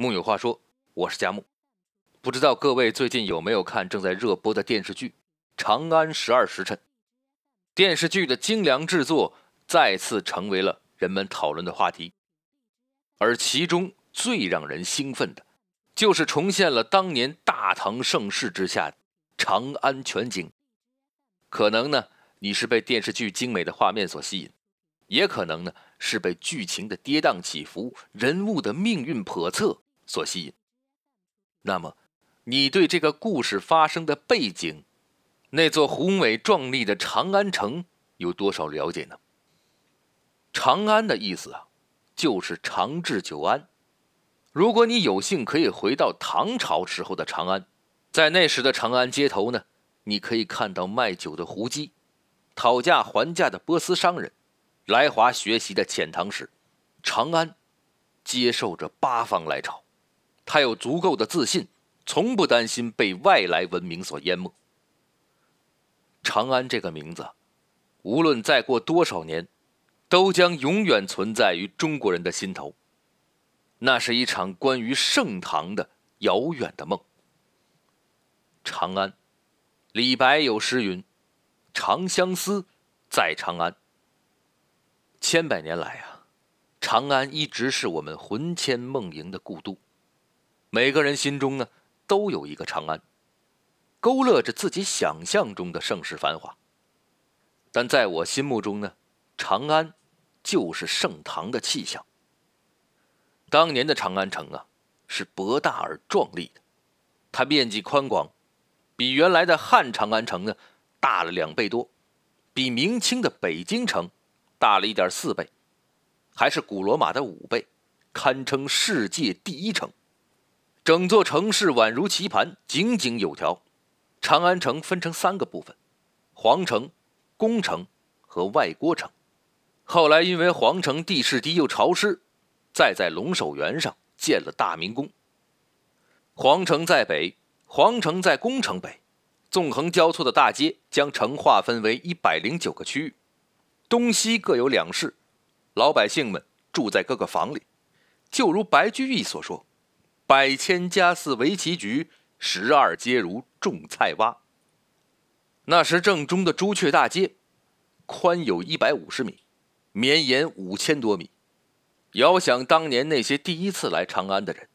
木有话说，我是佳木。不知道各位最近有没有看正在热播的电视剧《长安十二时辰》？电视剧的精良制作再次成为了人们讨论的话题。而其中最让人兴奋的，就是重现了当年大唐盛世之下长安全景。可能呢，你是被电视剧精美的画面所吸引，也可能呢是被剧情的跌宕起伏、人物的命运叵测所吸引。那么，你对这个故事发生的背景，那座宏伟壮丽的长安城有多少了解呢？长安的意思啊。就是长治久安。如果你有幸可以回到唐朝时候的长安，在那时的长安街头呢，你可以看到卖酒的胡姬，讨价还价的波斯商人，来华学习的遣唐使。长安接受着八方来朝，他有足够的自信，从不担心被外来文明所淹没。长安这个名字，无论再过多少年。都将永远存在于中国人的心头。那是一场关于盛唐的遥远的梦。长安，李白有诗云：“长相思，在长安。”千百年来啊，长安一直是我们魂牵梦萦的故都。每个人心中呢，都有一个长安，勾勒着自己想象中的盛世繁华。但在我心目中呢，长安。就是盛唐的气象。当年的长安城啊，是博大而壮丽的，它面积宽广，比原来的汉长安城呢大了两倍多，比明清的北京城大了一点四倍，还是古罗马的五倍，堪称世界第一城。整座城市宛如棋盘，井井有条。长安城分成三个部分：皇城、宫城和外郭城。后来因为皇城地势低又潮湿，再在龙首原上建了大明宫。皇城在北，皇城在宫城北，纵横交错的大街将城划分为一百零九个区域，东西各有两室，老百姓们住在各个房里，就如白居易所说：“百千家似围棋局，十二街如种菜洼。”那时正中的朱雀大街，宽有一百五十米。绵延五千多米，遥想当年那些第一次来长安的人，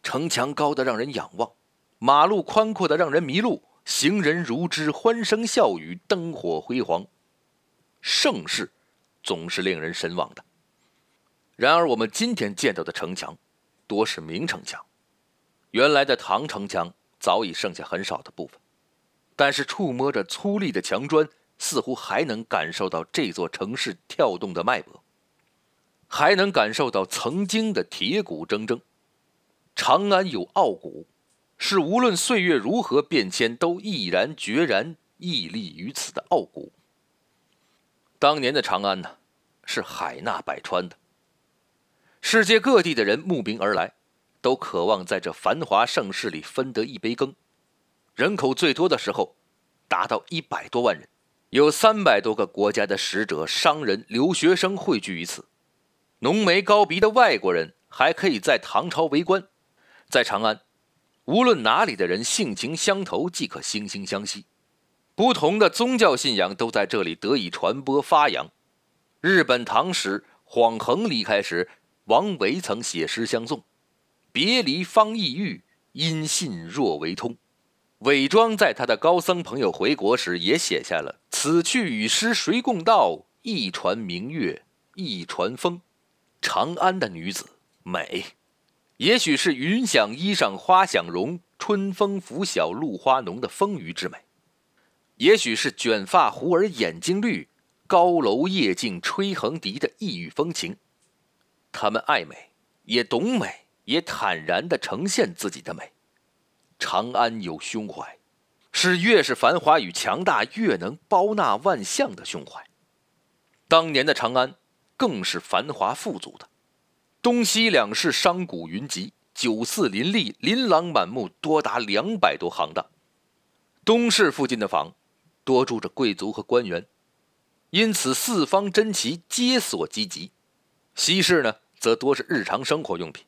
城墙高的让人仰望，马路宽阔的让人迷路，行人如织，欢声笑语，灯火辉煌，盛世总是令人神往的。然而，我们今天见到的城墙，多是明城墙，原来的唐城墙早已剩下很少的部分，但是触摸着粗粝的墙砖。似乎还能感受到这座城市跳动的脉搏，还能感受到曾经的铁骨铮铮。长安有傲骨，是无论岁月如何变迁，都毅然决然屹立于此的傲骨。当年的长安呢，是海纳百川的，世界各地的人慕名而来，都渴望在这繁华盛世里分得一杯羹。人口最多的时候，达到一百多万人。有三百多个国家的使者、商人、留学生汇聚于此，浓眉高鼻的外国人还可以在唐朝为官。在长安，无论哪里的人性情相投，即可惺惺相惜。不同的宗教信仰都在这里得以传播发扬。日本唐使晃衡离开时，王维曾写诗相送：“别离方意郁，音信若为通。”韦庄在他的高僧朋友回国时，也写下了“此去与诗谁共道？一船明月，一船风。”长安的女子美，也许是云想衣裳花想容，春风拂晓露花浓的丰腴之美；也许是卷发胡儿眼睛绿，高楼夜静吹横笛的异域风情。他们爱美，也懂美，也坦然地呈现自己的美。长安有胸怀，是越是繁华与强大，越能包纳万象的胸怀。当年的长安更是繁华富足的，东西两市商贾云集，酒肆林立，琳琅满目，多达两百多行当。东市附近的房多住着贵族和官员，因此四方珍奇皆所积集；西市呢，则多是日常生活用品。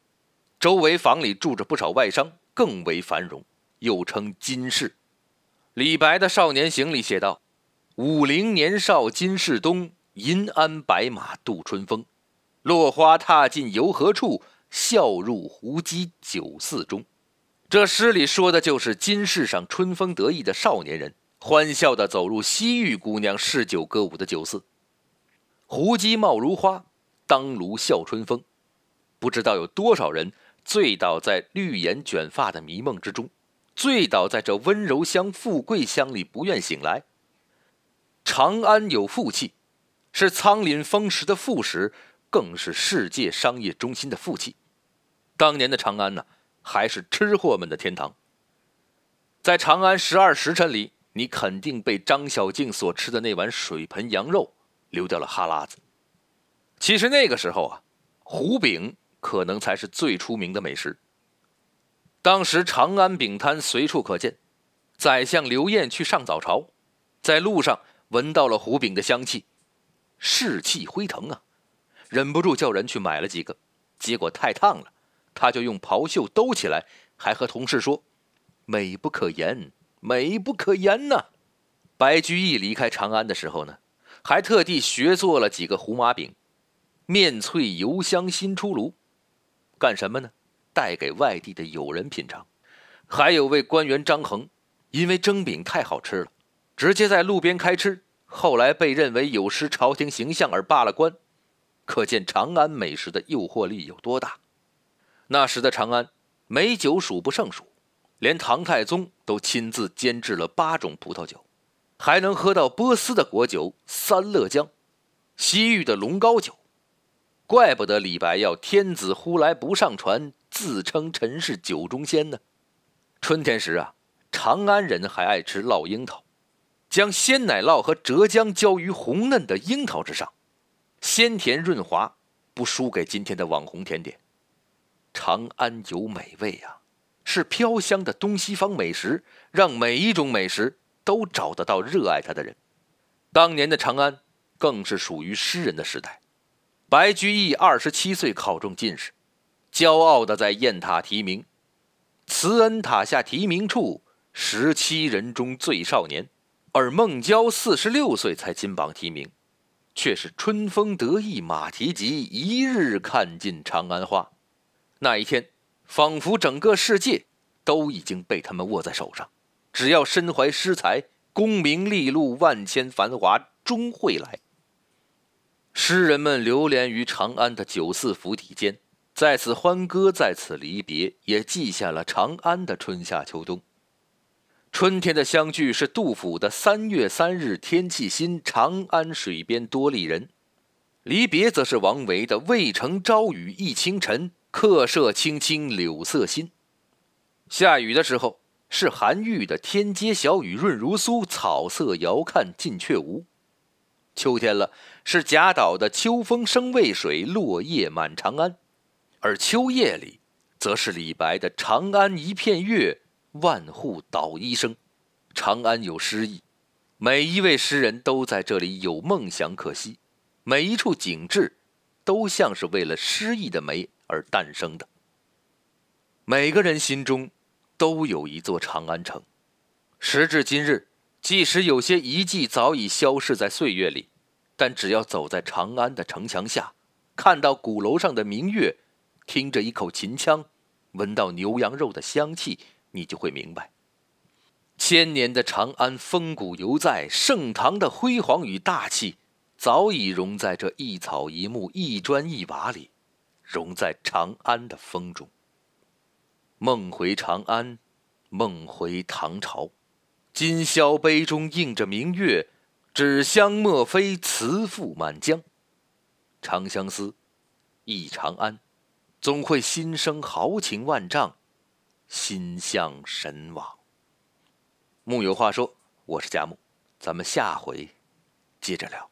周围房里住着不少外商，更为繁荣，又称金市。李白的《少年行》里写道：“五陵年少金市东，银鞍白马度春风。落花踏尽游何处？笑入胡姬酒肆中。”这诗里说的就是金市上春风得意的少年人，欢笑地走入西域姑娘嗜酒歌舞的酒肆。胡姬貌如花，当炉笑春风。不知道有多少人醉倒在绿颜卷发的迷梦之中。醉倒在这温柔乡、富贵乡里，不愿醒来。长安有富气，是苍廪风蚀的富实，更是世界商业中心的富气。当年的长安呢，还是吃货们的天堂。在长安十二时辰里，你肯定被张小静所吃的那碗水盆羊肉流掉了哈喇子。其实那个时候啊，胡饼可能才是最出名的美食。当时长安饼摊随处可见，宰相刘晏去上早朝，在路上闻到了胡饼的香气，士气恢腾啊，忍不住叫人去买了几个，结果太烫了，他就用袍袖兜起来，还和同事说：“美不可言，美不可言呐。”白居易离开长安的时候呢，还特地学做了几个胡麻饼，面脆油香新出炉，干什么呢？带给外地的友人品尝，还有位官员张衡，因为蒸饼太好吃了，直接在路边开吃，后来被认为有失朝廷形象而罢了官。可见长安美食的诱惑力有多大。那时的长安，美酒数不胜数，连唐太宗都亲自监制了八种葡萄酒，还能喝到波斯的果酒三乐江，西域的龙膏酒。怪不得李白要“天子呼来不上船”。自称臣是酒中仙呢。春天时啊，长安人还爱吃烙樱桃，将鲜奶酪和浙江浇于红嫩的樱桃之上，鲜甜润滑，不输给今天的网红甜点。长安有美味啊，是飘香的东西方美食，让每一种美食都找得到热爱它的人。当年的长安更是属于诗人的时代。白居易二十七岁考中进士。骄傲地在雁塔题名：“慈恩塔下题名处，十七人中最少年。”而孟郊四十六岁才金榜题名，却是春风得意马蹄疾，一日看尽长安花。那一天，仿佛整个世界都已经被他们握在手上，只要身怀诗才，功名利禄万千繁华终会来。诗人们流连于长安的酒肆府邸间。在此欢歌，在此离别，也记下了长安的春夏秋冬。春天的相聚是杜甫的“三月三日天气新，长安水边多丽人”，离别则是王维的“渭城朝雨浥轻尘，客舍青青柳色新”。下雨的时候是韩愈的“天街小雨润如酥，草色遥看近却无”。秋天了，是贾岛的“秋风生渭水，落叶满长安”。而秋夜里，则是李白的“长安一片月，万户捣衣声”。长安有诗意，每一位诗人都在这里有梦想可惜，每一处景致，都像是为了诗意的美而诞生的。每个人心中，都有一座长安城。时至今日，即使有些遗迹早已消逝在岁月里，但只要走在长安的城墙下，看到鼓楼上的明月。听着一口秦腔，闻到牛羊肉的香气，你就会明白，千年的长安风骨犹在，盛唐的辉煌与大气，早已融在这一草一木、一砖一瓦里，融在长安的风中。梦回长安，梦回唐朝，今宵杯中映着明月，纸香莫非词赋满江。长相思，忆长安。总会心生豪情万丈，心向神往。木有话说，我是佳木，咱们下回接着聊。